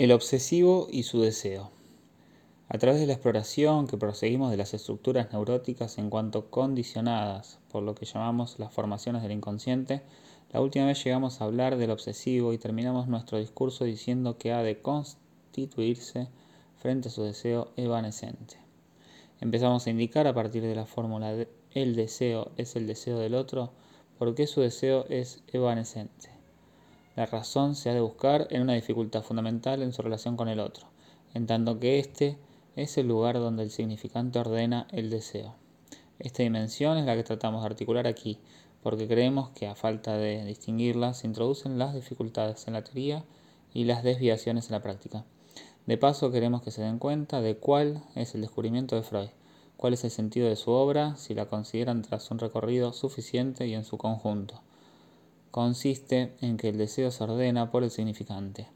El obsesivo y su deseo. A través de la exploración que proseguimos de las estructuras neuróticas en cuanto condicionadas por lo que llamamos las formaciones del inconsciente, la última vez llegamos a hablar del obsesivo y terminamos nuestro discurso diciendo que ha de constituirse frente a su deseo evanescente. Empezamos a indicar a partir de la fórmula el deseo es el deseo del otro, por qué su deseo es evanescente. La razón se ha de buscar en una dificultad fundamental en su relación con el otro, en tanto que éste es el lugar donde el significante ordena el deseo. Esta dimensión es la que tratamos de articular aquí, porque creemos que a falta de distinguirla se introducen las dificultades en la teoría y las desviaciones en la práctica. De paso queremos que se den cuenta de cuál es el descubrimiento de Freud, cuál es el sentido de su obra si la consideran tras un recorrido suficiente y en su conjunto consiste en que el deseo se ordena por el significante.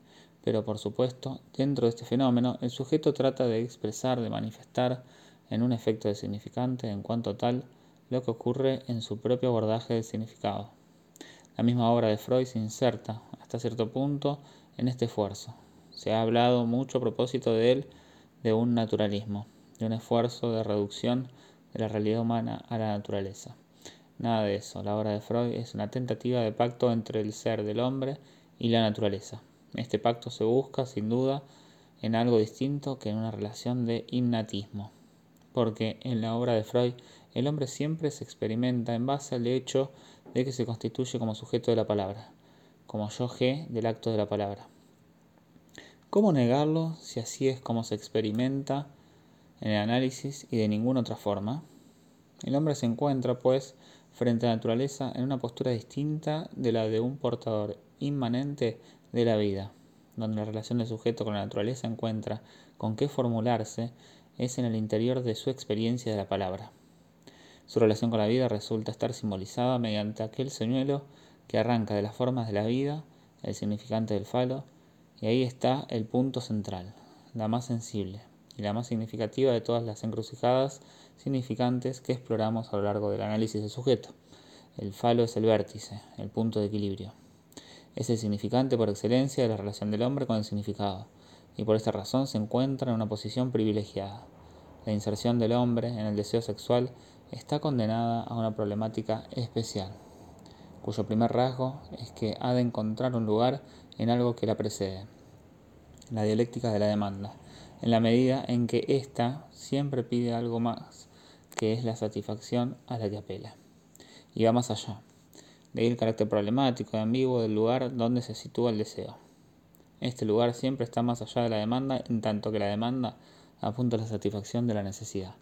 Pero por supuesto, dentro de este fenómeno, el sujeto trata de expresar, de manifestar en un efecto de significante en cuanto tal lo que ocurre en su propio abordaje del significado. La misma obra de Freud se inserta, hasta cierto punto, en este esfuerzo. Se ha hablado mucho a propósito de él de un naturalismo, de un esfuerzo de reducción de la realidad humana a la naturaleza. Nada de eso. La obra de Freud es una tentativa de pacto entre el ser del hombre y la naturaleza. Este pacto se busca, sin duda, en algo distinto que en una relación de innatismo. Porque en la obra de Freud el hombre siempre se experimenta en base al hecho de que se constituye como sujeto de la palabra, como yo G del acto de la palabra. ¿Cómo negarlo si así es como se experimenta en el análisis y de ninguna otra forma? El hombre se encuentra, pues, frente a la naturaleza en una postura distinta de la de un portador inmanente de la vida, donde la relación del sujeto con la naturaleza encuentra con qué formularse es en el interior de su experiencia de la palabra. Su relación con la vida resulta estar simbolizada mediante aquel señuelo que arranca de las formas de la vida, el significante del falo, y ahí está el punto central, la más sensible y la más significativa de todas las encrucijadas significantes que exploramos a lo largo del análisis del sujeto. El falo es el vértice, el punto de equilibrio. Es el significante por excelencia de la relación del hombre con el significado, y por esta razón se encuentra en una posición privilegiada. La inserción del hombre en el deseo sexual está condenada a una problemática especial, cuyo primer rasgo es que ha de encontrar un lugar en algo que la precede, la dialéctica de la demanda, en la medida en que ésta siempre pide algo más, que es la satisfacción a la que apela. Y va más allá, de ahí el carácter problemático y ambiguo del lugar donde se sitúa el deseo. Este lugar siempre está más allá de la demanda, en tanto que la demanda apunta a la satisfacción de la necesidad.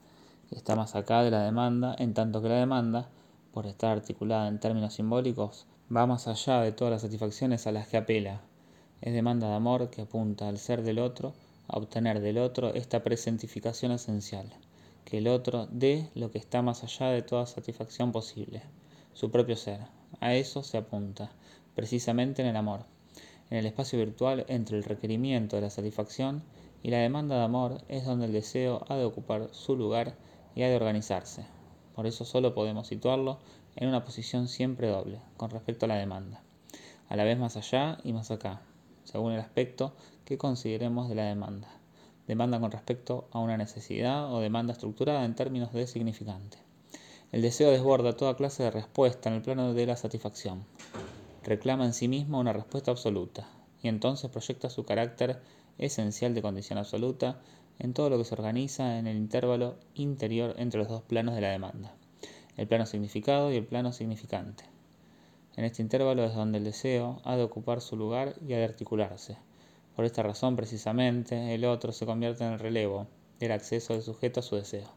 Está más acá de la demanda, en tanto que la demanda, por estar articulada en términos simbólicos, va más allá de todas las satisfacciones a las que apela. Es demanda de amor que apunta al ser del otro a obtener del otro esta presentificación esencial, que el otro dé lo que está más allá de toda satisfacción posible, su propio ser. A eso se apunta, precisamente en el amor, en el espacio virtual entre el requerimiento de la satisfacción y la demanda de amor es donde el deseo ha de ocupar su lugar y ha de organizarse. Por eso solo podemos situarlo en una posición siempre doble con respecto a la demanda, a la vez más allá y más acá, según el aspecto que consideremos de la demanda. Demanda con respecto a una necesidad o demanda estructurada en términos de significante. El deseo desborda toda clase de respuesta en el plano de la satisfacción. Reclama en sí mismo una respuesta absoluta y entonces proyecta su carácter esencial de condición absoluta en todo lo que se organiza en el intervalo interior entre los dos planos de la demanda, el plano significado y el plano significante. En este intervalo es donde el deseo ha de ocupar su lugar y ha de articularse, por esta razón, precisamente, el otro se convierte en el relevo del acceso del sujeto a su deseo.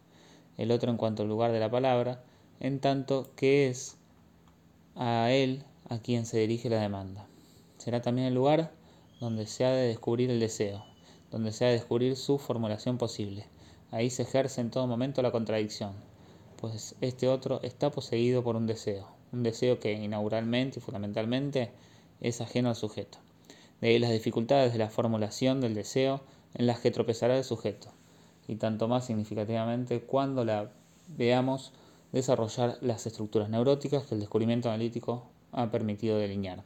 El otro en cuanto al lugar de la palabra, en tanto que es a él a quien se dirige la demanda. Será también el lugar donde se ha de descubrir el deseo, donde se ha de descubrir su formulación posible. Ahí se ejerce en todo momento la contradicción, pues este otro está poseído por un deseo, un deseo que inauguralmente y fundamentalmente es ajeno al sujeto. De las dificultades de la formulación del deseo en las que tropezará el sujeto, y tanto más significativamente cuando la veamos desarrollar las estructuras neuróticas que el descubrimiento analítico ha permitido delinear.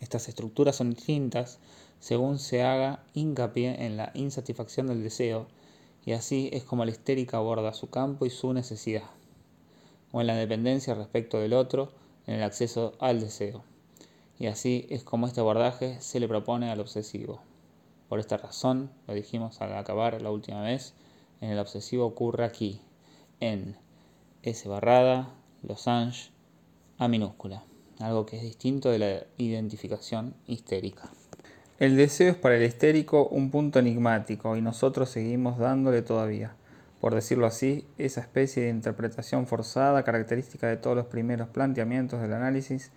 Estas estructuras son distintas según se haga hincapié en la insatisfacción del deseo, y así es como la histérica aborda su campo y su necesidad, o en la dependencia respecto del otro, en el acceso al deseo. Y así es como este abordaje se le propone al obsesivo. Por esta razón, lo dijimos al acabar la última vez, en el obsesivo ocurre aquí, en S barrada, Losange, A minúscula, algo que es distinto de la identificación histérica. El deseo es para el histérico un punto enigmático y nosotros seguimos dándole todavía, por decirlo así, esa especie de interpretación forzada característica de todos los primeros planteamientos del análisis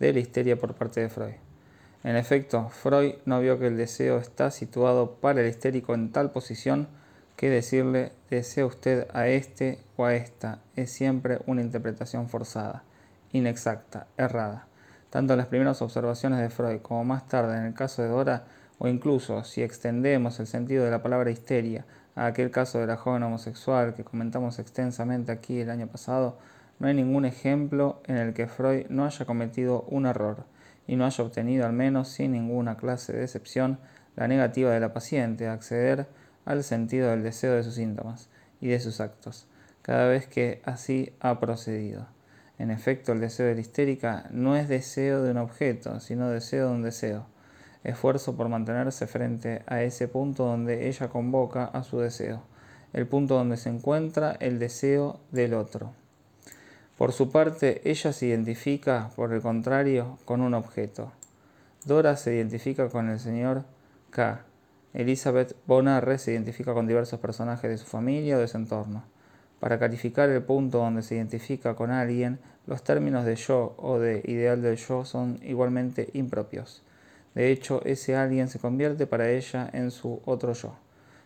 de la histeria por parte de Freud. En efecto, Freud no vio que el deseo está situado para el histérico en tal posición que decirle desea usted a este o a esta es siempre una interpretación forzada, inexacta, errada tanto las primeras observaciones de Freud como más tarde en el caso de Dora, o incluso si extendemos el sentido de la palabra histeria a aquel caso de la joven homosexual que comentamos extensamente aquí el año pasado, no hay ningún ejemplo en el que Freud no haya cometido un error y no haya obtenido, al menos sin ninguna clase de excepción, la negativa de la paciente a acceder al sentido del deseo de sus síntomas y de sus actos, cada vez que así ha procedido. En efecto, el deseo de la histérica no es deseo de un objeto, sino deseo de un deseo. Esfuerzo por mantenerse frente a ese punto donde ella convoca a su deseo, el punto donde se encuentra el deseo del otro. Por su parte, ella se identifica, por el contrario, con un objeto. Dora se identifica con el señor K. Elizabeth Bonarre se identifica con diversos personajes de su familia o de su entorno. Para calificar el punto donde se identifica con alguien, los términos de yo o de ideal del yo son igualmente impropios. De hecho, ese alguien se convierte para ella en su otro yo.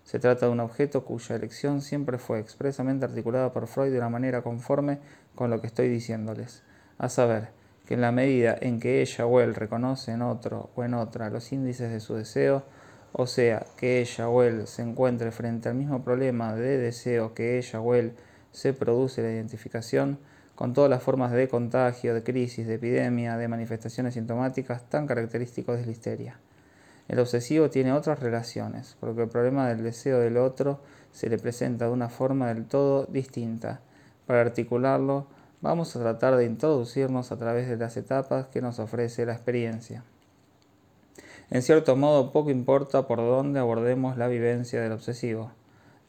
Se trata de un objeto cuya elección siempre fue expresamente articulada por Freud de una manera conforme con lo que estoy diciéndoles, a saber, que en la medida en que ella o él reconoce en otro o en otra los índices de su deseo, o sea, que ella o él se encuentre frente al mismo problema de deseo que ella o él se produce la identificación, con todas las formas de contagio, de crisis, de epidemia, de manifestaciones sintomáticas tan característicos de la histeria. El obsesivo tiene otras relaciones, porque el problema del deseo del otro se le presenta de una forma del todo distinta. Para articularlo, vamos a tratar de introducirnos a través de las etapas que nos ofrece la experiencia. En cierto modo, poco importa por dónde abordemos la vivencia del obsesivo.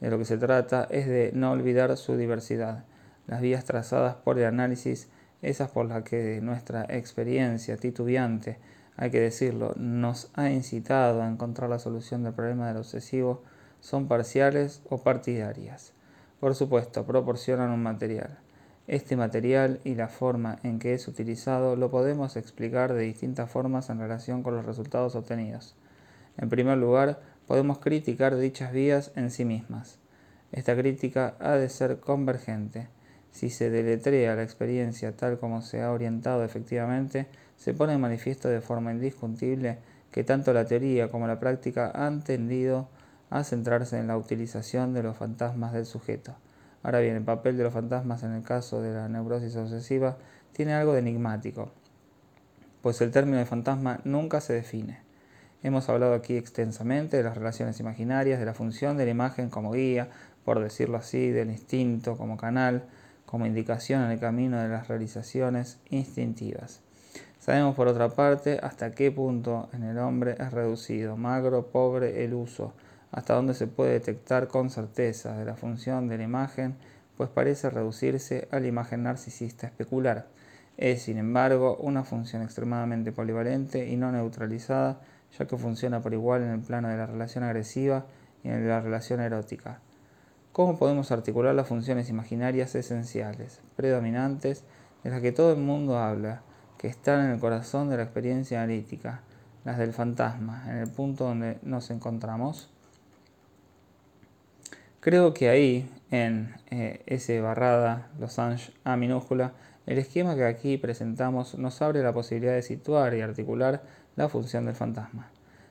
De lo que se trata es de no olvidar su diversidad, las vías trazadas por el análisis, esas por las que nuestra experiencia titubeante, hay que decirlo, nos ha incitado a encontrar la solución del problema del obsesivo, son parciales o partidarias. Por supuesto, proporcionan un material. Este material y la forma en que es utilizado lo podemos explicar de distintas formas en relación con los resultados obtenidos. En primer lugar, podemos criticar dichas vías en sí mismas. Esta crítica ha de ser convergente. Si se deletrea la experiencia tal como se ha orientado efectivamente, se pone en manifiesto de forma indiscutible que tanto la teoría como la práctica han tendido a centrarse en la utilización de los fantasmas del sujeto. Ahora bien, el papel de los fantasmas en el caso de la neurosis obsesiva tiene algo de enigmático, pues el término de fantasma nunca se define. Hemos hablado aquí extensamente de las relaciones imaginarias, de la función de la imagen como guía, por decirlo así, del instinto como canal, como indicación en el camino de las realizaciones instintivas. Sabemos por otra parte hasta qué punto en el hombre es reducido, magro, pobre, el uso, hasta donde se puede detectar con certeza de la función de la imagen, pues parece reducirse a la imagen narcisista especular. Es, sin embargo, una función extremadamente polivalente y no neutralizada, ya que funciona por igual en el plano de la relación agresiva y en la relación erótica. ¿Cómo podemos articular las funciones imaginarias esenciales, predominantes, de las que todo el mundo habla, que están en el corazón de la experiencia analítica, las del fantasma, en el punto donde nos encontramos? Creo que ahí, en eh, S barrada, Losange A minúscula, el esquema que aquí presentamos nos abre la posibilidad de situar y articular la función del fantasma.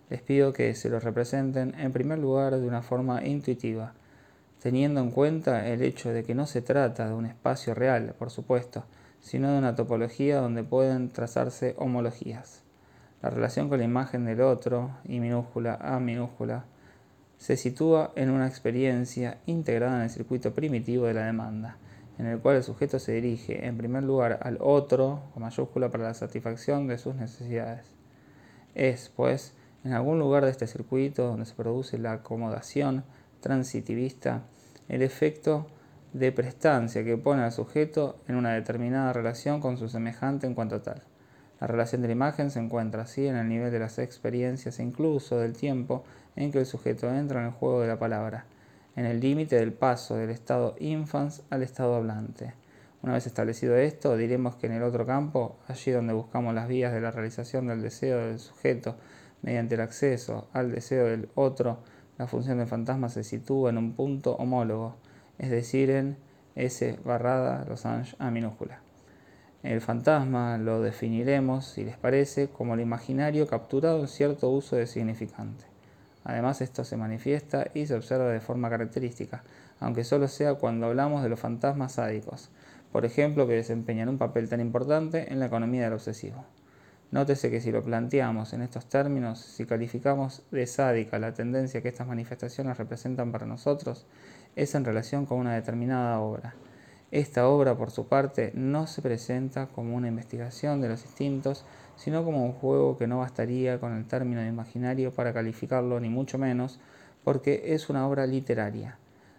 Les pido que se lo representen en primer lugar de una forma intuitiva, teniendo en cuenta el hecho de que no se trata de un espacio real, por supuesto, sino de una topología donde pueden trazarse homologías. La relación con la imagen del otro, I minúscula, A minúscula, se sitúa en una experiencia integrada en el circuito primitivo de la demanda, en el cual el sujeto se dirige en primer lugar al otro, con mayúscula, para la satisfacción de sus necesidades. Es, pues, en algún lugar de este circuito donde se produce la acomodación transitivista, el efecto de prestancia que pone al sujeto en una determinada relación con su semejante en cuanto tal. La relación de la imagen se encuentra así en el nivel de las experiencias incluso del tiempo en que el sujeto entra en el juego de la palabra, en el límite del paso del estado infans al estado hablante. Una vez establecido esto, diremos que en el otro campo, allí donde buscamos las vías de la realización del deseo del sujeto mediante el acceso al deseo del otro, la función del fantasma se sitúa en un punto homólogo, es decir, en S barrada losange A minúscula. El fantasma lo definiremos, si les parece, como el imaginario capturado en cierto uso de significante. Además, esto se manifiesta y se observa de forma característica, aunque solo sea cuando hablamos de los fantasmas sádicos, por ejemplo, que desempeñan un papel tan importante en la economía del obsesivo. Nótese que si lo planteamos en estos términos, si calificamos de sádica la tendencia que estas manifestaciones representan para nosotros, es en relación con una determinada obra. Esta obra, por su parte, no se presenta como una investigación de los instintos, sino como un juego que no bastaría con el término de imaginario para calificarlo, ni mucho menos, porque es una obra literaria.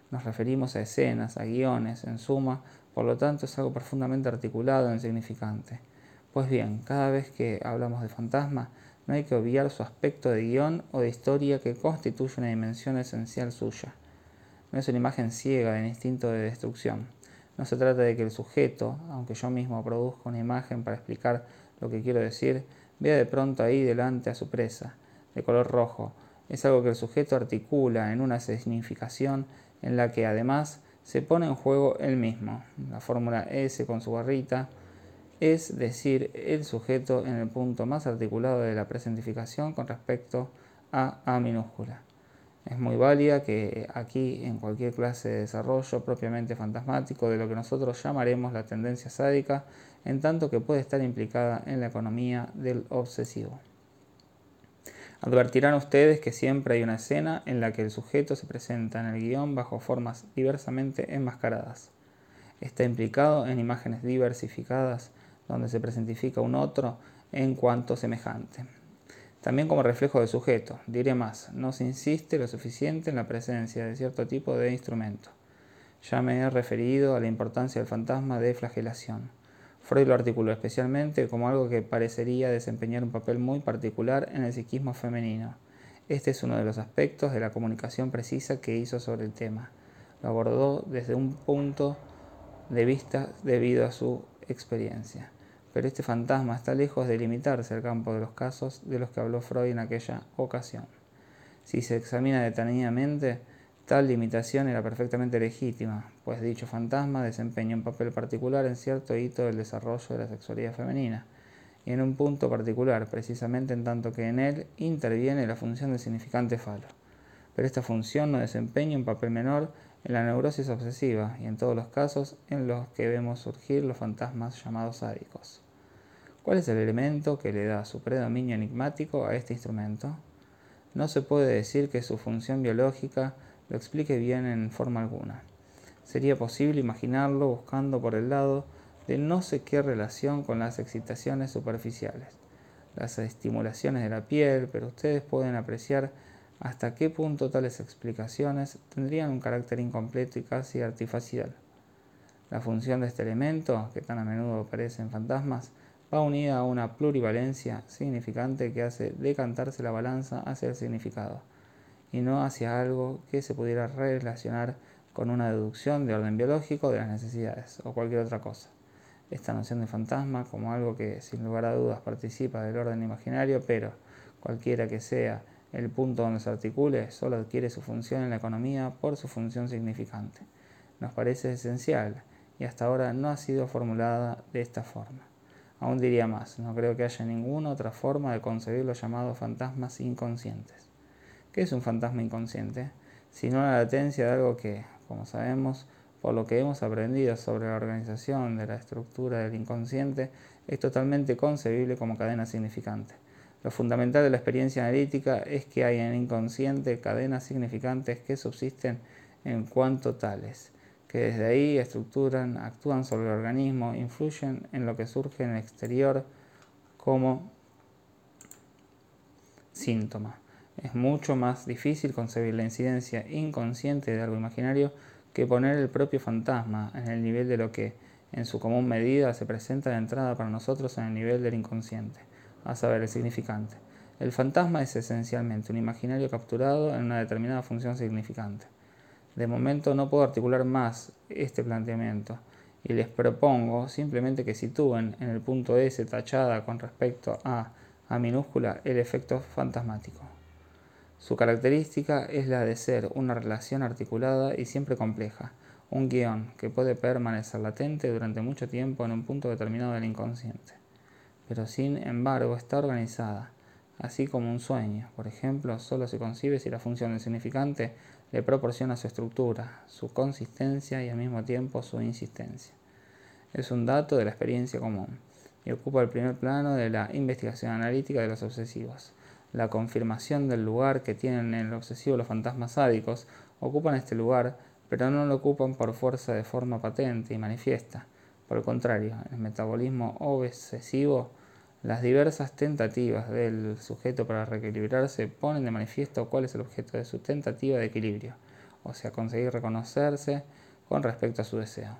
Nos referimos a escenas, a guiones, en suma, por lo tanto es algo profundamente articulado e insignificante. Pues bien, cada vez que hablamos de fantasma, no hay que obviar su aspecto de guion o de historia que constituye una dimensión esencial suya. No es una imagen ciega del instinto de destrucción no se trata de que el sujeto, aunque yo mismo produzca una imagen para explicar lo que quiero decir, vea de pronto ahí delante a su presa, de color rojo. Es algo que el sujeto articula en una significación en la que además se pone en juego él mismo. La fórmula S con su barrita es decir, el sujeto en el punto más articulado de la presentificación con respecto a A minúscula es muy válida que aquí en cualquier clase de desarrollo propiamente fantasmático de lo que nosotros llamaremos la tendencia sádica, en tanto que puede estar implicada en la economía del obsesivo. Advertirán ustedes que siempre hay una escena en la que el sujeto se presenta en el guion bajo formas diversamente enmascaradas. Está implicado en imágenes diversificadas donde se presentifica un otro en cuanto semejante también como reflejo del sujeto. Diré más, no se insiste lo suficiente en la presencia de cierto tipo de instrumento. Ya me he referido a la importancia del fantasma de flagelación. Freud lo articuló especialmente como algo que parecería desempeñar un papel muy particular en el psiquismo femenino. Este es uno de los aspectos de la comunicación precisa que hizo sobre el tema. Lo abordó desde un punto de vista debido a su experiencia pero este fantasma está lejos de limitarse al campo de los casos de los que habló Freud en aquella ocasión. Si se examina detenidamente, tal limitación era perfectamente legítima, pues dicho fantasma desempeña un papel particular en cierto hito del desarrollo de la sexualidad femenina, y en un punto particular, precisamente en tanto que en él interviene la función del significante falo. Pero esta función no desempeña un papel menor en la neurosis obsesiva y en todos los casos en los que vemos surgir los fantasmas llamados sádicos. ¿Cuál es el elemento que le da su predominio enigmático a este instrumento? No se puede decir que su función biológica lo explique bien en forma alguna. Sería posible imaginarlo buscando por el lado de no sé qué relación con las excitaciones superficiales, las estimulaciones de la piel, pero ustedes pueden apreciar hasta qué punto tales explicaciones tendrían un carácter incompleto y casi artificial. La función de este elemento, que tan a menudo aparece en fantasmas, va unida a una plurivalencia significante que hace decantarse la balanza hacia el significado y no hacia algo que se pudiera relacionar con una deducción de orden biológico de las necesidades o cualquier otra cosa. Esta noción de fantasma como algo que sin lugar a dudas participa del orden imaginario, pero cualquiera que sea el punto donde se articule, solo adquiere su función en la economía por su función significante. Nos parece esencial y hasta ahora no ha sido formulada de esta forma. Aún diría más, no creo que haya ninguna otra forma de concebir los llamados fantasmas inconscientes. ¿Qué es un fantasma inconsciente? Sino la latencia de algo que, como sabemos, por lo que hemos aprendido sobre la organización de la estructura del inconsciente, es totalmente concebible como cadena significante. Lo fundamental de la experiencia analítica es que hay en el inconsciente cadenas significantes que subsisten en cuanto tales, que desde ahí estructuran, actúan sobre el organismo, influyen en lo que surge en el exterior como síntoma. Es mucho más difícil concebir la incidencia inconsciente de algo imaginario que poner el propio fantasma en el nivel de lo que, en su común medida, se presenta de entrada para nosotros en el nivel del inconsciente a saber, el significante. El fantasma es esencialmente un imaginario capturado en una determinada función significante. De momento no puedo articular más este planteamiento y les propongo simplemente que sitúen en el punto S tachada con respecto a A minúscula el efecto fantasmático. Su característica es la de ser una relación articulada y siempre compleja, un guion que puede permanecer latente durante mucho tiempo en un punto determinado del inconsciente pero sin embargo está organizada, así como un sueño. Por ejemplo, solo se concibe si la función del significante le proporciona su estructura, su consistencia y al mismo tiempo su insistencia. Es un dato de la experiencia común y ocupa el primer plano de la investigación analítica de los obsesivos. La confirmación del lugar que tienen en el obsesivo los fantasmas sádicos ocupan este lugar, pero no lo ocupan por fuerza de forma patente y manifiesta. Por el contrario, el metabolismo obsesivo las diversas tentativas del sujeto para reequilibrarse ponen de manifiesto cuál es el objeto de su tentativa de equilibrio, o sea, conseguir reconocerse con respecto a su deseo.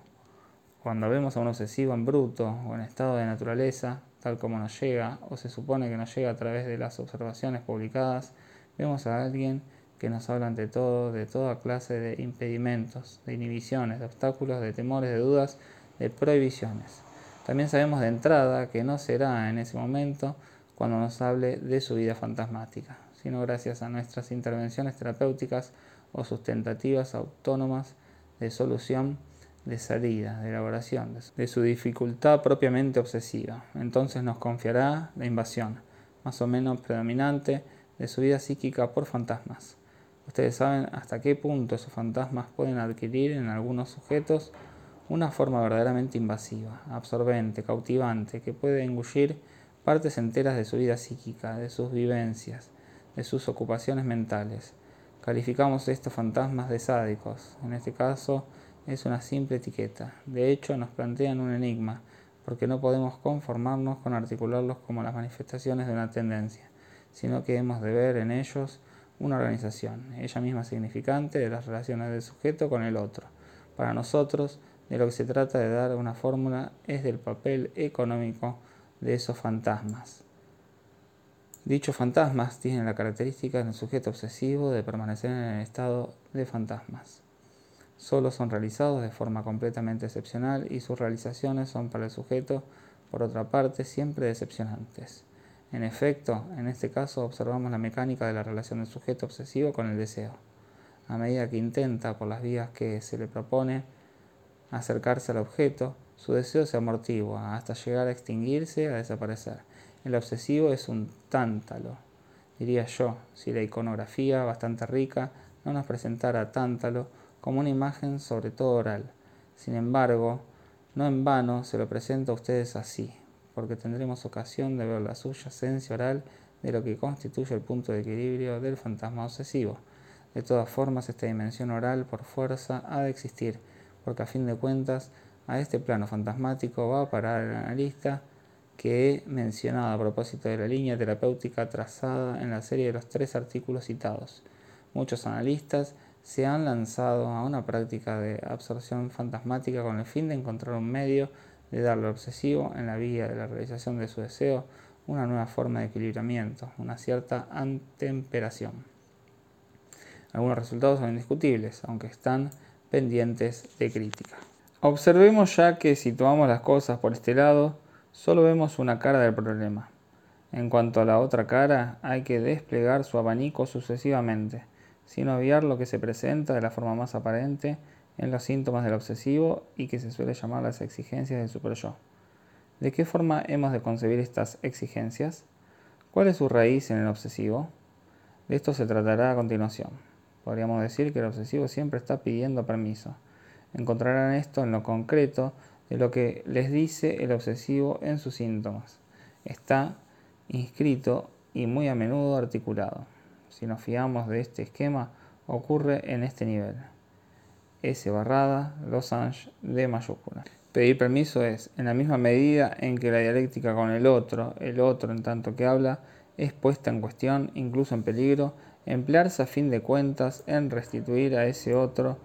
Cuando vemos a un obsesivo en bruto o en estado de naturaleza, tal como nos llega, o se supone que nos llega a través de las observaciones publicadas, vemos a alguien que nos habla ante todo de toda clase de impedimentos, de inhibiciones, de obstáculos, de temores, de dudas, de prohibiciones. También sabemos de entrada que no será en ese momento cuando nos hable de su vida fantasmática, sino gracias a nuestras intervenciones terapéuticas o sus tentativas autónomas de solución, de salida, de elaboración, de su dificultad propiamente obsesiva. Entonces nos confiará la invasión, más o menos predominante, de su vida psíquica por fantasmas. Ustedes saben hasta qué punto esos fantasmas pueden adquirir en algunos sujetos una forma verdaderamente invasiva, absorbente, cautivante, que puede engullir partes enteras de su vida psíquica, de sus vivencias, de sus ocupaciones mentales. Calificamos estos fantasmas de sádicos. En este caso es una simple etiqueta. De hecho, nos plantean un enigma, porque no podemos conformarnos con articularlos como las manifestaciones de una tendencia, sino que hemos de ver en ellos una organización, ella misma significante de las relaciones del sujeto con el otro. Para nosotros, de lo que se trata de dar una fórmula es del papel económico de esos fantasmas. Dichos fantasmas tienen la característica del sujeto obsesivo de permanecer en el estado de fantasmas. Solo son realizados de forma completamente excepcional y sus realizaciones son para el sujeto, por otra parte, siempre decepcionantes. En efecto, en este caso observamos la mecánica de la relación del sujeto obsesivo con el deseo. A medida que intenta, por las vías que se le propone, acercarse al objeto, su deseo se amortigua hasta llegar a extinguirse, a desaparecer. El obsesivo es un tántalo, diría yo, si la iconografía, bastante rica, no nos presentara tántalo como una imagen sobre todo oral. Sin embargo, no en vano se lo presento a ustedes así, porque tendremos ocasión de ver la subyacencia oral de lo que constituye el punto de equilibrio del fantasma obsesivo. De todas formas, esta dimensión oral por fuerza ha de existir, porque a fin de cuentas a este plano fantasmático va a parar el analista que he mencionado a propósito de la línea terapéutica trazada en la serie de los tres artículos citados. Muchos analistas se han lanzado a una práctica de absorción fantasmática con el fin de encontrar un medio de darle al obsesivo en la vía de la realización de su deseo una nueva forma de equilibramiento, una cierta antemperación. Algunos resultados son indiscutibles, aunque están pendientes de crítica. Observemos ya que si tomamos las cosas por este lado, solo vemos una cara del problema. En cuanto a la otra cara, hay que desplegar su abanico sucesivamente, sin obviar lo que se presenta de la forma más aparente en los síntomas del obsesivo y que se suele llamar las exigencias del superyo. ¿De qué forma hemos de concebir estas exigencias? ¿Cuál es su raíz en el obsesivo? De esto se tratará a continuación. Podríamos decir que el obsesivo siempre está pidiendo permiso. Encontrarán esto en lo concreto de lo que les dice el obsesivo en sus síntomas. Está inscrito y muy a menudo articulado. Si nos fiamos de este esquema, ocurre en este nivel. S barrada, losange de mayúscula. Pedir permiso es, en la misma medida en que la dialéctica con el otro, el otro en tanto que habla, es puesta en cuestión, incluso en peligro, emplearse a fin de cuentas en restituir a ese otro,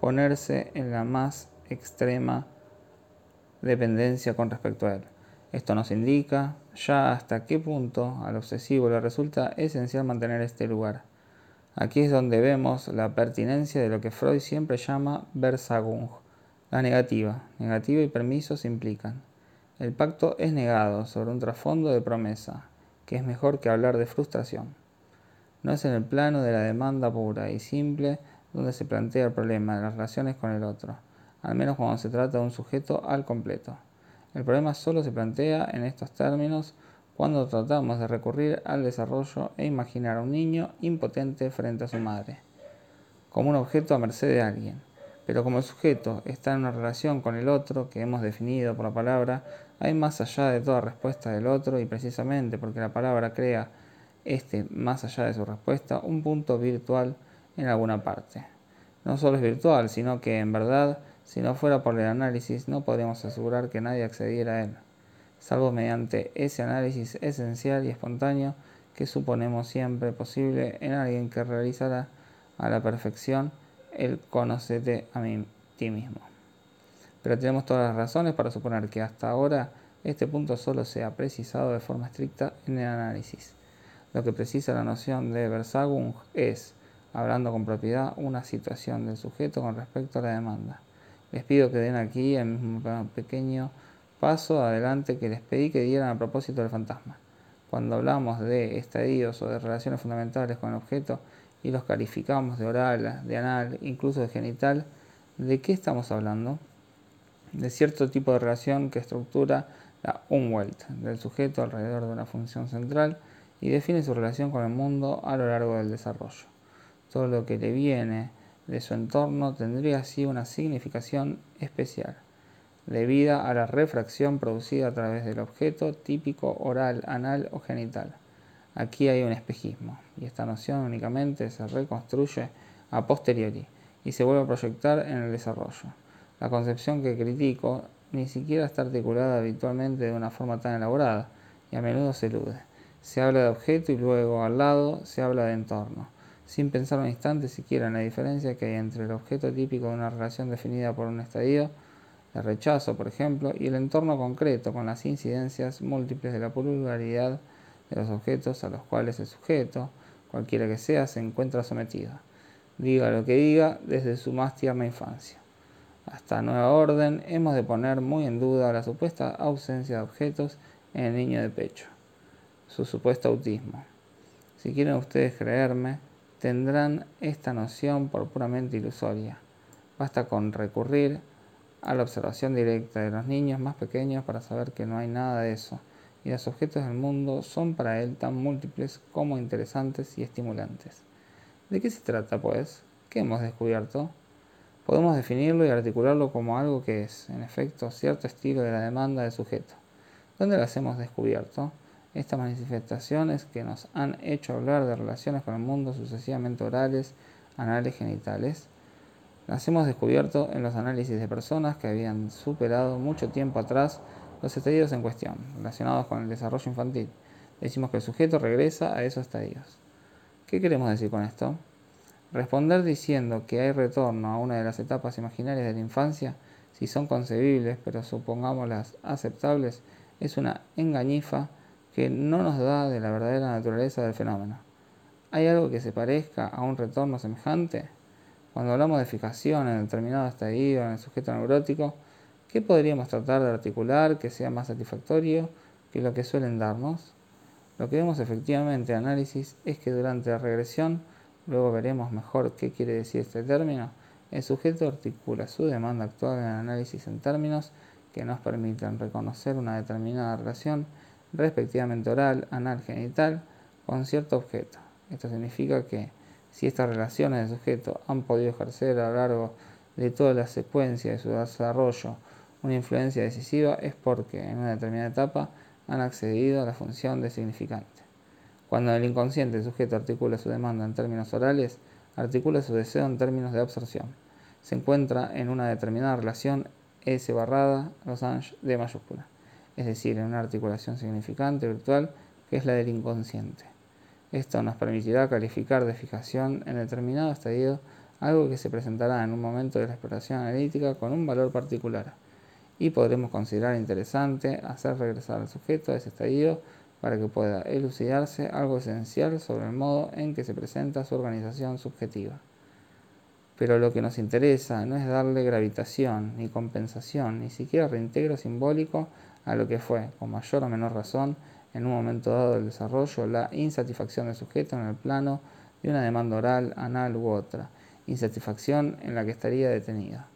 ponerse en la más extrema dependencia con respecto a él. Esto nos indica ya hasta qué punto al obsesivo le resulta esencial mantener este lugar. Aquí es donde vemos la pertinencia de lo que Freud siempre llama Versagung, la negativa. Negativa y permiso se implican. El pacto es negado sobre un trasfondo de promesa, que es mejor que hablar de frustración. No es en el plano de la demanda pura y simple donde se plantea el problema de las relaciones con el otro, al menos cuando se trata de un sujeto al completo. El problema solo se plantea en estos términos cuando tratamos de recurrir al desarrollo e imaginar a un niño impotente frente a su madre, como un objeto a merced de alguien. Pero como el sujeto está en una relación con el otro que hemos definido por la palabra, hay más allá de toda respuesta del otro y precisamente porque la palabra crea este más allá de su respuesta un punto virtual en alguna parte. No solo es virtual, sino que en verdad si no fuera por el análisis, no podríamos asegurar que nadie accediera a él, salvo mediante ese análisis esencial y espontáneo que suponemos siempre posible en alguien que realizará a la perfección el conocete a mí, ti mismo. Pero tenemos todas las razones para suponer que hasta ahora este punto solo se ha precisado de forma estricta en el análisis. Lo que precisa la noción de Versagung es, hablando con propiedad, una situación del sujeto con respecto a la demanda. Les pido que den aquí el mismo pequeño paso adelante que les pedí que dieran a propósito del fantasma. Cuando hablamos de estadios o de relaciones fundamentales con el objeto y los calificamos de oral, de anal, incluso de genital, ¿de qué estamos hablando? De cierto tipo de relación que estructura la Umwelt del sujeto alrededor de una función central y define su relación con el mundo a lo largo del desarrollo. Todo lo que le viene de su entorno tendría así una significación especial, debida a la refracción producida a través del objeto típico oral, anal o genital. Aquí hay un espejismo, y esta noción únicamente se reconstruye a posteriori y se vuelve a proyectar en el desarrollo. La concepción que critico ni siquiera está articulada habitualmente de una forma tan elaborada, y a menudo se elude. Se habla de objeto y luego al lado se habla de entorno sin pensar un instante siquiera en la diferencia que hay entre el objeto típico de una relación definida por un estadio de rechazo, por ejemplo, y el entorno concreto con las incidencias múltiples de la pluralidad de los objetos a los cuales el sujeto, cualquiera que sea, se encuentra sometido. Diga lo que diga desde su más tierna infancia. Hasta nueva orden, hemos de poner muy en duda la supuesta ausencia de objetos en el niño de pecho, su supuesto autismo. Si quieren ustedes creerme, tendrán esta noción por puramente ilusoria. Basta con recurrir a la observación directa de los niños más pequeños para saber que no hay nada de eso, y los objetos del mundo son para él tan múltiples como interesantes y estimulantes. ¿De qué se trata, pues? ¿Qué hemos descubierto? Podemos definirlo y articularlo como algo que es, en efecto, cierto estilo de la demanda del sujeto. ¿Dónde las hemos descubierto? Estas manifestaciones que nos han hecho hablar de relaciones con el mundo sucesivamente orales, anales, genitales, las hemos descubierto en los análisis de personas que habían superado mucho tiempo atrás los estadios en cuestión, relacionados con el desarrollo infantil. Decimos que el sujeto regresa a esos estadios. ¿Qué queremos decir con esto? Responder diciendo que hay retorno a una de las etapas imaginarias de la infancia, si son concebibles, pero supongámoslas aceptables, es una engañifa que no nos da de la verdadera naturaleza del fenómeno. ¿Hay algo que se parezca a un retorno semejante? Cuando hablamos de fijación en determinado estadio en el sujeto neurótico, ¿qué podríamos tratar de articular que sea más satisfactorio que lo que suelen darnos? Lo que vemos efectivamente en análisis es que durante la regresión, luego veremos mejor qué quiere decir este término, el sujeto articula su demanda actual en análisis en términos que nos permiten reconocer una determinada relación respectivamente oral, anal, genital, con cierto objeto. Esto significa que si estas relaciones de sujeto han podido ejercer a lo largo de toda la secuencia de su desarrollo una influencia decisiva es porque en una determinada etapa han accedido a la función de significante. Cuando el inconsciente el sujeto articula su demanda en términos orales, articula su deseo en términos de absorción. Se encuentra en una determinada relación S barrada losange D mayúscula, es decir, en una articulación significante virtual que es la del inconsciente. Esto nos permitirá calificar de fijación en determinado estadio algo que se presentará en un momento de la exploración analítica con un valor particular, y podremos considerar interesante hacer regresar al sujeto a ese estadio para que pueda elucidarse algo esencial sobre el modo en que se presenta su organización subjetiva. Pero lo que nos interesa no es darle gravitación, ni compensación, ni siquiera reintegro simbólico a lo que fue, con mayor o menor razón, en un momento dado del desarrollo, la insatisfacción del sujeto en el plano de una demanda oral, anal u otra, insatisfacción en la que estaría detenida.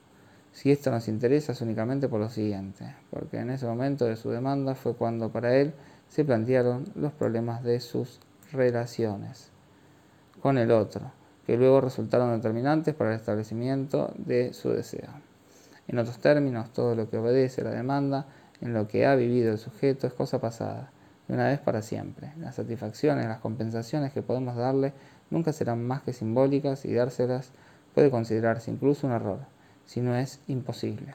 Si esto nos interesa es únicamente por lo siguiente, porque en ese momento de su demanda fue cuando para él se plantearon los problemas de sus relaciones con el otro, que luego resultaron determinantes para el establecimiento de su deseo. En otros términos, todo lo que obedece a la demanda en lo que ha vivido el sujeto es cosa pasada, de una vez para siempre. Las satisfacciones, las compensaciones que podemos darle nunca serán más que simbólicas y dárselas puede considerarse incluso un error, si no es imposible.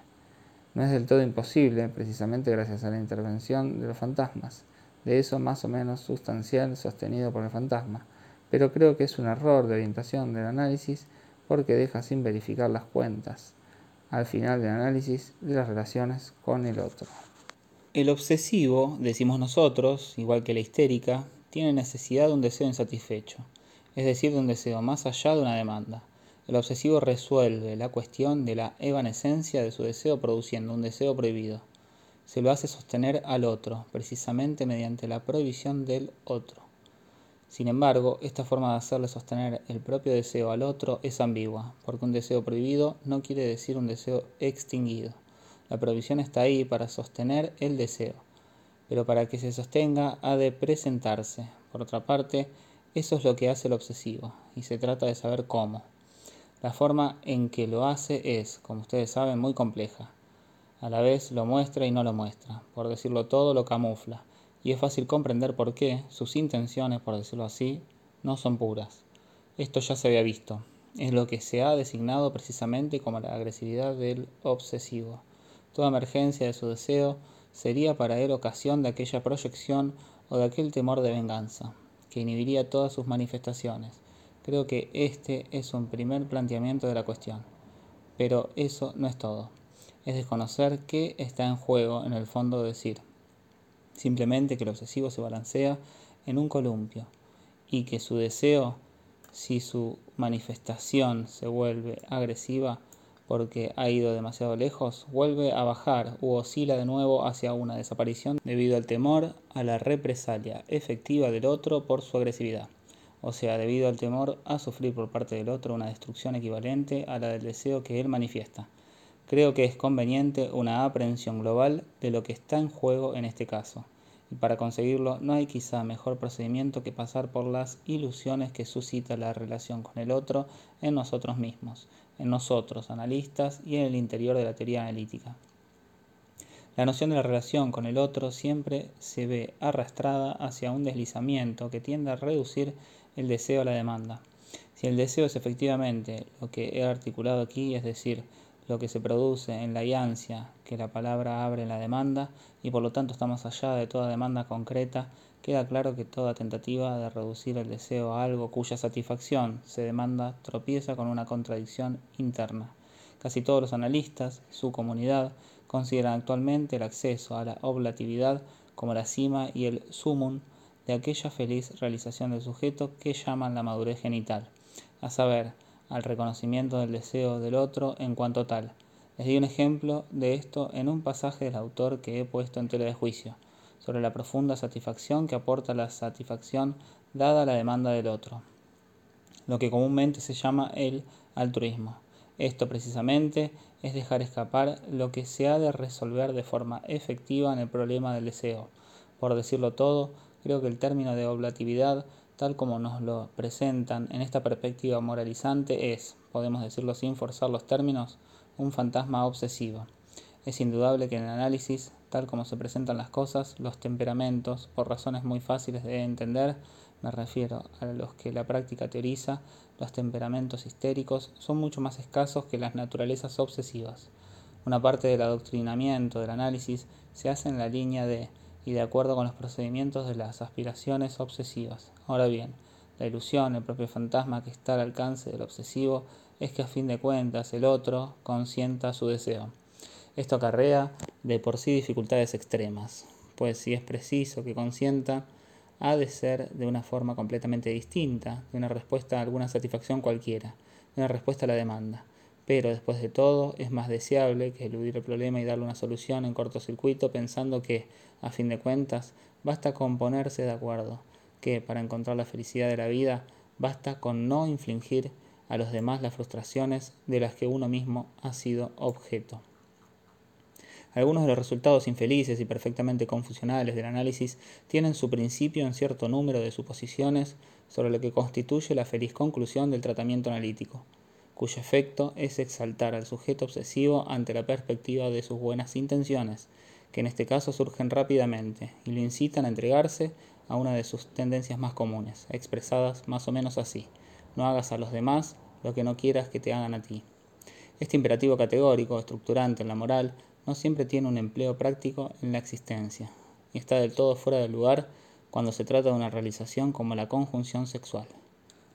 No es del todo imposible, precisamente gracias a la intervención de los fantasmas de eso más o menos sustancial sostenido por el fantasma, pero creo que es un error de orientación del análisis porque deja sin verificar las cuentas al final del análisis de las relaciones con el otro. El obsesivo, decimos nosotros, igual que la histérica, tiene necesidad de un deseo insatisfecho, es decir, de un deseo más allá de una demanda. El obsesivo resuelve la cuestión de la evanescencia de su deseo produciendo un deseo prohibido se lo hace sostener al otro, precisamente mediante la prohibición del otro. Sin embargo, esta forma de hacerle sostener el propio deseo al otro es ambigua, porque un deseo prohibido no quiere decir un deseo extinguido. La prohibición está ahí para sostener el deseo, pero para que se sostenga ha de presentarse. Por otra parte, eso es lo que hace el obsesivo, y se trata de saber cómo. La forma en que lo hace es, como ustedes saben, muy compleja. A la vez lo muestra y no lo muestra, por decirlo todo lo camufla, y es fácil comprender por qué sus intenciones, por decirlo así, no son puras. Esto ya se había visto, es lo que se ha designado precisamente como la agresividad del obsesivo. Toda emergencia de su deseo sería para él ocasión de aquella proyección o de aquel temor de venganza, que inhibiría todas sus manifestaciones. Creo que este es un primer planteamiento de la cuestión. Pero eso no es todo es desconocer qué está en juego en el fondo decir. Simplemente que el obsesivo se balancea en un columpio y que su deseo, si su manifestación se vuelve agresiva porque ha ido demasiado lejos, vuelve a bajar u oscila de nuevo hacia una desaparición debido al temor a la represalia efectiva del otro por su agresividad. O sea, debido al temor a sufrir por parte del otro una destrucción equivalente a la del deseo que él manifiesta. Creo que es conveniente una aprehensión global de lo que está en juego en este caso, y para conseguirlo no hay quizá mejor procedimiento que pasar por las ilusiones que suscita la relación con el otro en nosotros mismos, en nosotros, analistas, y en el interior de la teoría analítica. La noción de la relación con el otro siempre se ve arrastrada hacia un deslizamiento que tiende a reducir el deseo a la demanda. Si el deseo es efectivamente lo que he articulado aquí, es decir, lo que se produce en la iancia que la palabra abre en la demanda y por lo tanto está más allá de toda demanda concreta, queda claro que toda tentativa de reducir el deseo a algo cuya satisfacción se demanda tropieza con una contradicción interna. Casi todos los analistas, su comunidad, consideran actualmente el acceso a la oblatividad como la cima y el sumum de aquella feliz realización del sujeto que llaman la madurez genital, a saber, al reconocimiento del deseo del otro en cuanto tal. Les di un ejemplo de esto en un pasaje del autor que he puesto en tela de juicio, sobre la profunda satisfacción que aporta la satisfacción dada a la demanda del otro, lo que comúnmente se llama el altruismo. Esto precisamente es dejar escapar lo que se ha de resolver de forma efectiva en el problema del deseo. Por decirlo todo, creo que el término de oblatividad tal como nos lo presentan en esta perspectiva moralizante, es, podemos decirlo sin forzar los términos, un fantasma obsesivo. Es indudable que en el análisis, tal como se presentan las cosas, los temperamentos, por razones muy fáciles de entender, me refiero a los que la práctica teoriza, los temperamentos histéricos son mucho más escasos que las naturalezas obsesivas. Una parte del adoctrinamiento del análisis se hace en la línea de y de acuerdo con los procedimientos de las aspiraciones obsesivas. Ahora bien, la ilusión, el propio fantasma que está al alcance del obsesivo, es que a fin de cuentas el otro consienta su deseo. Esto acarrea de por sí dificultades extremas, pues si es preciso que consienta, ha de ser de una forma completamente distinta, de una respuesta a alguna satisfacción cualquiera, de una respuesta a la demanda. Pero después de todo, es más deseable que eludir el problema y darle una solución en cortocircuito pensando que, a fin de cuentas, basta con ponerse de acuerdo, que para encontrar la felicidad de la vida basta con no infligir a los demás las frustraciones de las que uno mismo ha sido objeto. Algunos de los resultados infelices y perfectamente confusionales del análisis tienen su principio en cierto número de suposiciones sobre lo que constituye la feliz conclusión del tratamiento analítico, cuyo efecto es exaltar al sujeto obsesivo ante la perspectiva de sus buenas intenciones, que en este caso surgen rápidamente y lo incitan a entregarse a una de sus tendencias más comunes, expresadas más o menos así. No hagas a los demás lo que no quieras que te hagan a ti. Este imperativo categórico, estructurante en la moral, no siempre tiene un empleo práctico en la existencia, y está del todo fuera de lugar cuando se trata de una realización como la conjunción sexual.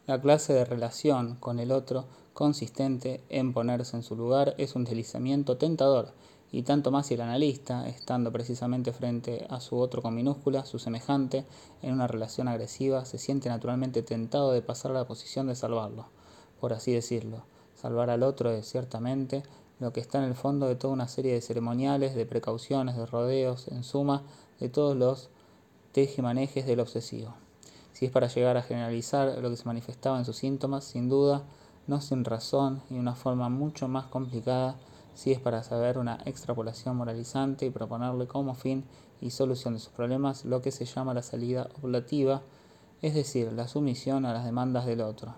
La clase de relación con el otro consistente en ponerse en su lugar es un deslizamiento tentador, y tanto más si el analista, estando precisamente frente a su otro con minúscula, su semejante, en una relación agresiva, se siente naturalmente tentado de pasar a la posición de salvarlo, por así decirlo. Salvar al otro es ciertamente lo que está en el fondo de toda una serie de ceremoniales, de precauciones, de rodeos, en suma, de todos los tejemanejes del obsesivo. Si es para llegar a generalizar lo que se manifestaba en sus síntomas, sin duda, no sin razón y de una forma mucho más complicada, si es para saber una extrapolación moralizante y proponerle como fin y solución de sus problemas lo que se llama la salida oblativa, es decir, la sumisión a las demandas del otro.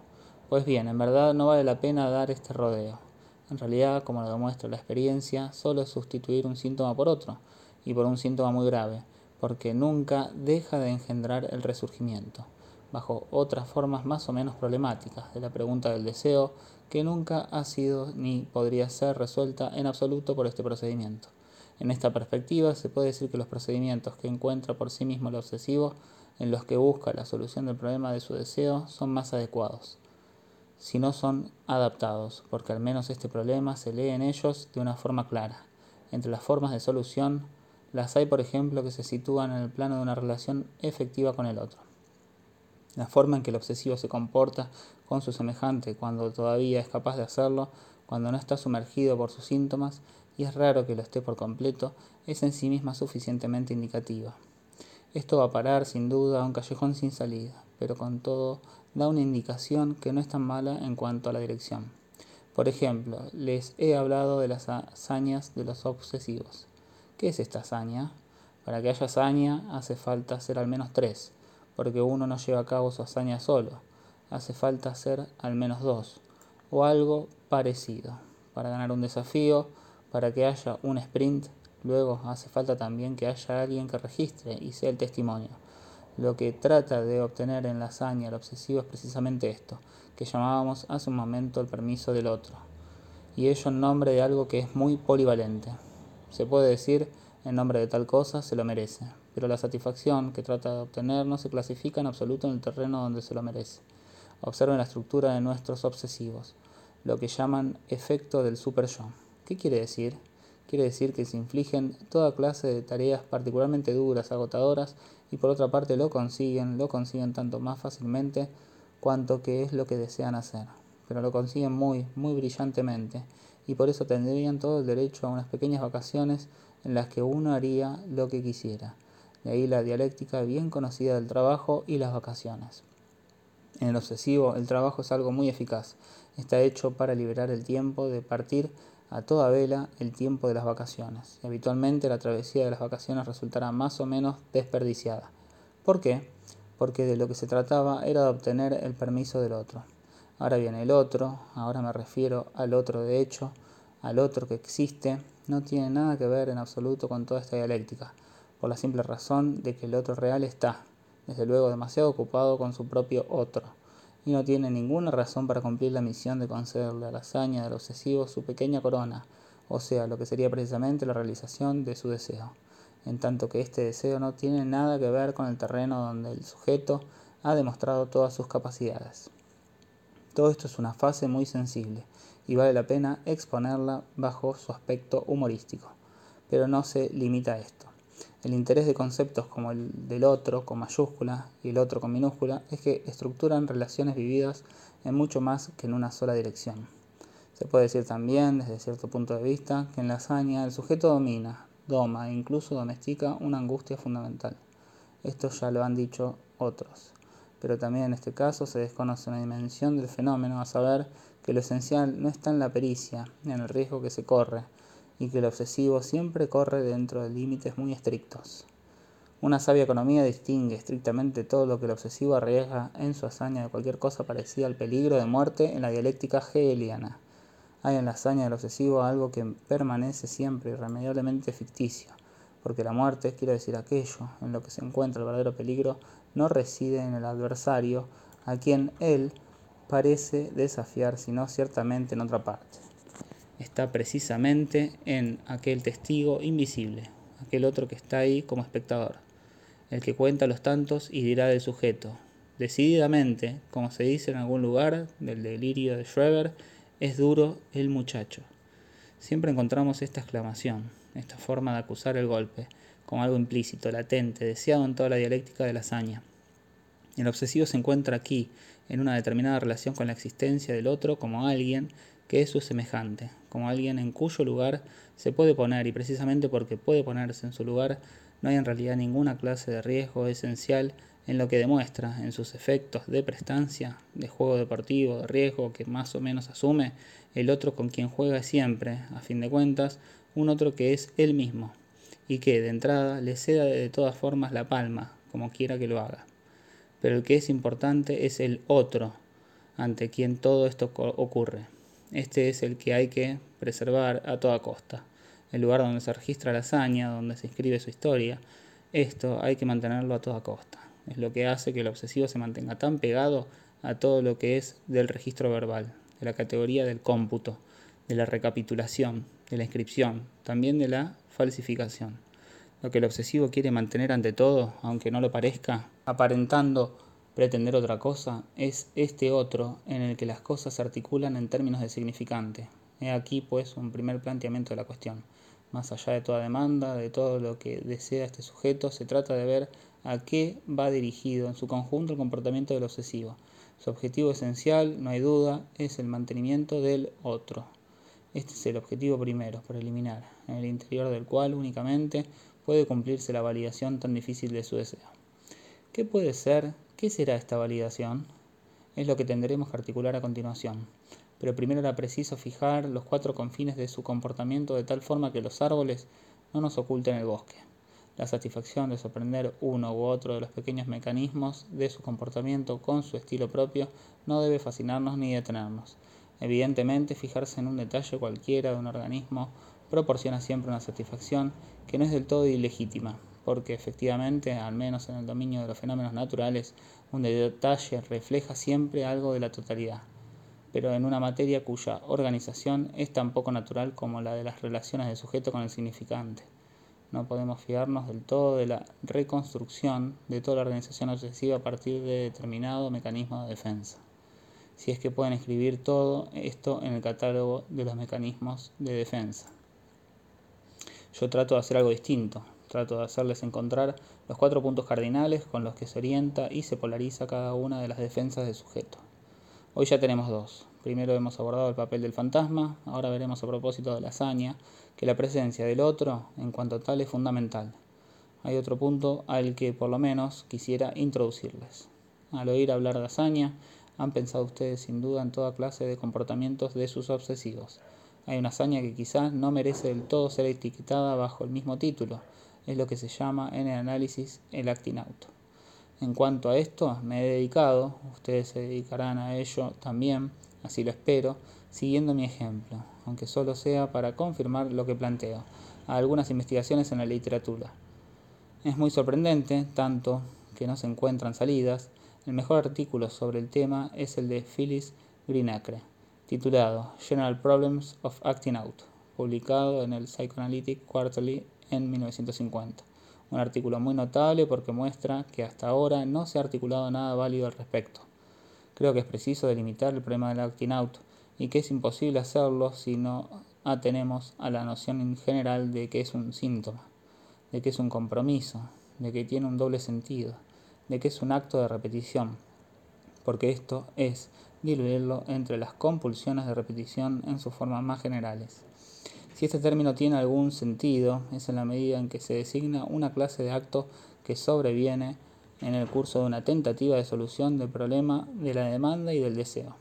Pues bien, en verdad no vale la pena dar este rodeo. En realidad, como lo demuestra la experiencia, solo es sustituir un síntoma por otro, y por un síntoma muy grave, porque nunca deja de engendrar el resurgimiento, bajo otras formas más o menos problemáticas, de la pregunta del deseo, que nunca ha sido ni podría ser resuelta en absoluto por este procedimiento. En esta perspectiva, se puede decir que los procedimientos que encuentra por sí mismo el obsesivo, en los que busca la solución del problema de su deseo, son más adecuados si no son adaptados, porque al menos este problema se lee en ellos de una forma clara. Entre las formas de solución, las hay, por ejemplo, que se sitúan en el plano de una relación efectiva con el otro. La forma en que el obsesivo se comporta con su semejante cuando todavía es capaz de hacerlo, cuando no está sumergido por sus síntomas, y es raro que lo esté por completo, es en sí misma suficientemente indicativa. Esto va a parar sin duda a un callejón sin salida, pero con todo da una indicación que no es tan mala en cuanto a la dirección. Por ejemplo, les he hablado de las hazañas de los obsesivos. ¿Qué es esta hazaña? Para que haya hazaña hace falta ser al menos tres, porque uno no lleva a cabo su hazaña solo. Hace falta ser al menos dos, o algo parecido. Para ganar un desafío, para que haya un sprint, luego hace falta también que haya alguien que registre y sea el testimonio. Lo que trata de obtener en la hazaña el obsesivo es precisamente esto, que llamábamos hace un momento el permiso del otro, y ello en nombre de algo que es muy polivalente. Se puede decir, en nombre de tal cosa se lo merece, pero la satisfacción que trata de obtener no se clasifica en absoluto en el terreno donde se lo merece. Observen la estructura de nuestros obsesivos, lo que llaman efecto del super yo. ¿Qué quiere decir? Quiere decir que se infligen toda clase de tareas particularmente duras, agotadoras, y por otra parte lo consiguen, lo consiguen tanto más fácilmente cuanto que es lo que desean hacer. Pero lo consiguen muy, muy brillantemente, y por eso tendrían todo el derecho a unas pequeñas vacaciones en las que uno haría lo que quisiera. De ahí la dialéctica bien conocida del trabajo y las vacaciones. En el obsesivo, el trabajo es algo muy eficaz. Está hecho para liberar el tiempo de partir a toda vela el tiempo de las vacaciones. Habitualmente la travesía de las vacaciones resultará más o menos desperdiciada. ¿Por qué? Porque de lo que se trataba era de obtener el permiso del otro. Ahora bien, el otro, ahora me refiero al otro de hecho, al otro que existe, no tiene nada que ver en absoluto con toda esta dialéctica, por la simple razón de que el otro real está, desde luego demasiado ocupado con su propio otro, y no tiene ninguna razón para cumplir la misión de concederle a la hazaña del obsesivo su pequeña corona, o sea, lo que sería precisamente la realización de su deseo, en tanto que este deseo no tiene nada que ver con el terreno donde el sujeto ha demostrado todas sus capacidades. Todo esto es una fase muy sensible, y vale la pena exponerla bajo su aspecto humorístico, pero no se limita a esto. El interés de conceptos como el del otro con mayúscula y el otro con minúscula es que estructuran relaciones vividas en mucho más que en una sola dirección. Se puede decir también, desde cierto punto de vista, que en la hazaña el sujeto domina, doma e incluso domestica una angustia fundamental. Esto ya lo han dicho otros. Pero también en este caso se desconoce una dimensión del fenómeno, a saber que lo esencial no está en la pericia, ni en el riesgo que se corre, y que el obsesivo siempre corre dentro de límites muy estrictos. Una sabia economía distingue estrictamente todo lo que el obsesivo arriesga en su hazaña de cualquier cosa parecida al peligro de muerte en la dialéctica hegeliana. Hay en la hazaña del obsesivo algo que permanece siempre irremediablemente ficticio, porque la muerte, quiere decir aquello en lo que se encuentra el verdadero peligro, no reside en el adversario, a quien él parece desafiar, sino ciertamente en otra parte está precisamente en aquel testigo invisible, aquel otro que está ahí como espectador, el que cuenta los tantos y dirá del sujeto. Decididamente, como se dice en algún lugar del delirio de Schreber, es duro el muchacho. Siempre encontramos esta exclamación, esta forma de acusar el golpe, como algo implícito, latente, deseado en toda la dialéctica de la hazaña. El obsesivo se encuentra aquí, en una determinada relación con la existencia del otro como alguien que es su semejante, como alguien en cuyo lugar se puede poner y precisamente porque puede ponerse en su lugar no hay en realidad ninguna clase de riesgo esencial en lo que demuestra, en sus efectos de prestancia, de juego deportivo, de riesgo que más o menos asume, el otro con quien juega siempre, a fin de cuentas, un otro que es él mismo, y que de entrada le ceda de todas formas la palma, como quiera que lo haga. Pero el que es importante es el otro, ante quien todo esto ocurre. Este es el que hay que preservar a toda costa, el lugar donde se registra la hazaña, donde se inscribe su historia. Esto hay que mantenerlo a toda costa. Es lo que hace que el obsesivo se mantenga tan pegado a todo lo que es del registro verbal, de la categoría del cómputo, de la recapitulación, de la inscripción, también de la falsificación. Lo que el obsesivo quiere mantener ante todo, aunque no lo parezca, aparentando Pretender otra cosa es este otro en el que las cosas se articulan en términos de significante. He aquí, pues, un primer planteamiento de la cuestión. Más allá de toda demanda, de todo lo que desea este sujeto, se trata de ver a qué va dirigido en su conjunto el comportamiento del obsesivo. Su objetivo esencial, no hay duda, es el mantenimiento del otro. Este es el objetivo primero, preliminar, en el interior del cual únicamente puede cumplirse la validación tan difícil de su deseo. ¿Qué puede ser ¿Qué será esta validación? Es lo que tendremos que articular a continuación. Pero primero era preciso fijar los cuatro confines de su comportamiento de tal forma que los árboles no nos oculten el bosque. La satisfacción de sorprender uno u otro de los pequeños mecanismos de su comportamiento con su estilo propio no debe fascinarnos ni detenernos. Evidentemente, fijarse en un detalle cualquiera de un organismo proporciona siempre una satisfacción que no es del todo ilegítima, porque efectivamente, al menos en el dominio de los fenómenos naturales, un detalle refleja siempre algo de la totalidad, pero en una materia cuya organización es tan poco natural como la de las relaciones del sujeto con el significante. No podemos fiarnos del todo de la reconstrucción de toda la organización obsesiva a partir de determinado mecanismo de defensa. Si es que pueden escribir todo esto en el catálogo de los mecanismos de defensa. Yo trato de hacer algo distinto, Trato de hacerles encontrar los cuatro puntos cardinales con los que se orienta y se polariza cada una de las defensas del sujeto. Hoy ya tenemos dos. Primero hemos abordado el papel del fantasma, ahora veremos a propósito de la hazaña que la presencia del otro en cuanto tal es fundamental. Hay otro punto al que por lo menos quisiera introducirles. Al oír hablar de hazaña, han pensado ustedes sin duda en toda clase de comportamientos de sus obsesivos. Hay una hazaña que quizás no merece del todo ser etiquetada bajo el mismo título, es lo que se llama en el análisis el acting out. En cuanto a esto, me he dedicado, ustedes se dedicarán a ello también, así lo espero, siguiendo mi ejemplo, aunque solo sea para confirmar lo que planteo, a algunas investigaciones en la literatura. Es muy sorprendente, tanto que no se encuentran salidas, el mejor artículo sobre el tema es el de Phyllis Greenacre, titulado General Problems of Acting Out, publicado en el Psychoanalytic Quarterly en 1950. Un artículo muy notable porque muestra que hasta ahora no se ha articulado nada válido al respecto. Creo que es preciso delimitar el problema del acting out y que es imposible hacerlo si no atenemos a la noción en general de que es un síntoma, de que es un compromiso, de que tiene un doble sentido, de que es un acto de repetición, porque esto es diluirlo entre las compulsiones de repetición en sus formas más generales. Si este término tiene algún sentido, es en la medida en que se designa una clase de acto que sobreviene en el curso de una tentativa de solución del problema de la demanda y del deseo.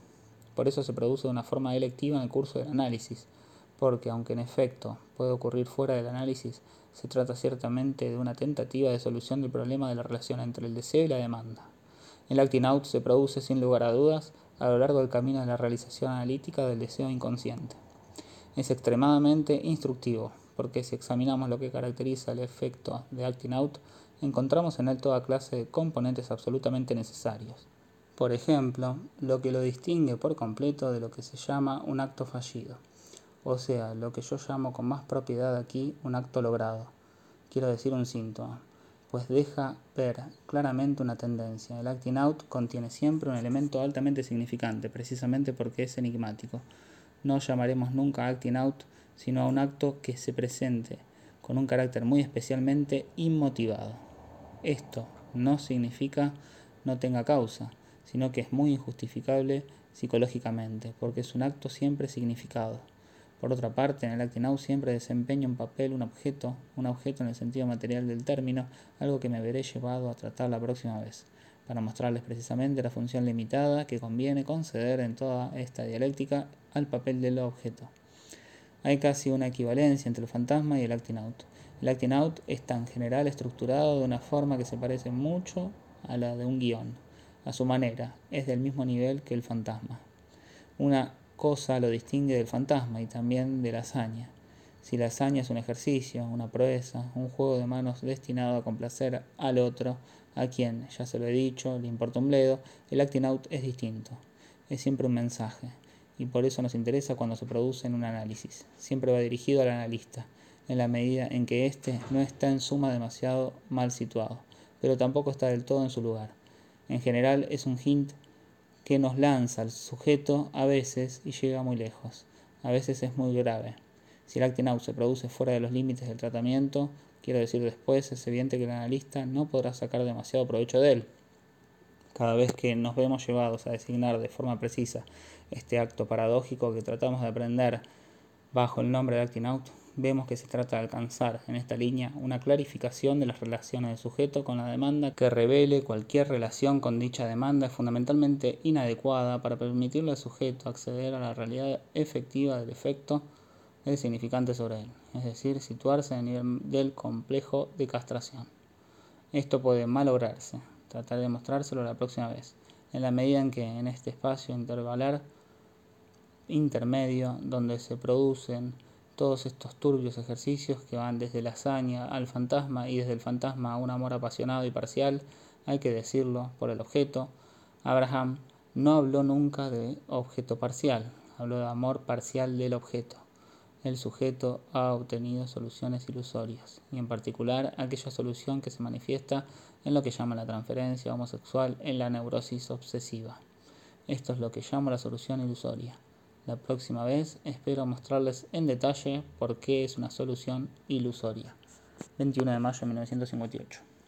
Por eso se produce de una forma electiva en el curso del análisis, porque aunque en efecto puede ocurrir fuera del análisis, se trata ciertamente de una tentativa de solución del problema de la relación entre el deseo y la demanda. El acting out se produce sin lugar a dudas a lo largo del camino de la realización analítica del deseo inconsciente. Es extremadamente instructivo, porque si examinamos lo que caracteriza el efecto de acting out, encontramos en él toda clase de componentes absolutamente necesarios. Por ejemplo, lo que lo distingue por completo de lo que se llama un acto fallido o sea, lo que yo llamo con más propiedad aquí un acto logrado, quiero decir un síntoma, pues deja ver claramente una tendencia. El acting out contiene siempre un elemento altamente significante, precisamente porque es enigmático. No llamaremos nunca acting out, sino a un acto que se presente con un carácter muy especialmente inmotivado. Esto no significa no tenga causa, sino que es muy injustificable psicológicamente, porque es un acto siempre significado. Por otra parte, en el acting out siempre desempeña un papel, un objeto, un objeto en el sentido material del término, algo que me veré llevado a tratar la próxima vez, para mostrarles precisamente la función limitada que conviene conceder en toda esta dialéctica al papel del objeto. Hay casi una equivalencia entre el fantasma y el acting out. El acting out está en general estructurado de una forma que se parece mucho a la de un guion. A su manera, es del mismo nivel que el fantasma. Una cosa lo distingue del fantasma y también de la hazaña. Si la hazaña es un ejercicio, una proeza, un juego de manos destinado a complacer al otro, a quien, ya se lo he dicho, le importa un bledo, el acting out es distinto. Es siempre un mensaje, y por eso nos interesa cuando se produce en un análisis. Siempre va dirigido al analista, en la medida en que éste no está en suma demasiado mal situado, pero tampoco está del todo en su lugar. En general es un hint que nos lanza al sujeto a veces y llega muy lejos. A veces es muy grave. Si el acting out se produce fuera de los límites del tratamiento, quiero decir después, es evidente que el analista no podrá sacar demasiado provecho de él. Cada vez que nos vemos llevados a designar de forma precisa este acto paradójico que tratamos de aprender bajo el nombre de acting out, vemos que se trata de alcanzar en esta línea una clarificación de las relaciones del sujeto con la demanda que revele cualquier relación con dicha demanda es fundamentalmente inadecuada para permitirle al sujeto acceder a la realidad efectiva del efecto del significante sobre él, es decir, situarse en el nivel del complejo de castración. Esto puede malograrse, trataré de mostrárselo la próxima vez, en la medida en que en este espacio intervalar intermedio donde se producen todos estos turbios ejercicios que van desde la hazaña al fantasma y desde el fantasma a un amor apasionado y parcial, hay que decirlo por el objeto, Abraham no habló nunca de objeto parcial, habló de amor parcial del objeto. El sujeto ha obtenido soluciones ilusorias, y en particular aquella solución que se manifiesta en lo que llama la transferencia homosexual en la neurosis obsesiva. Esto es lo que llamo la solución ilusoria. La próxima vez espero mostrarles en detalle por qué es una solución ilusoria. 21 de mayo de 1958.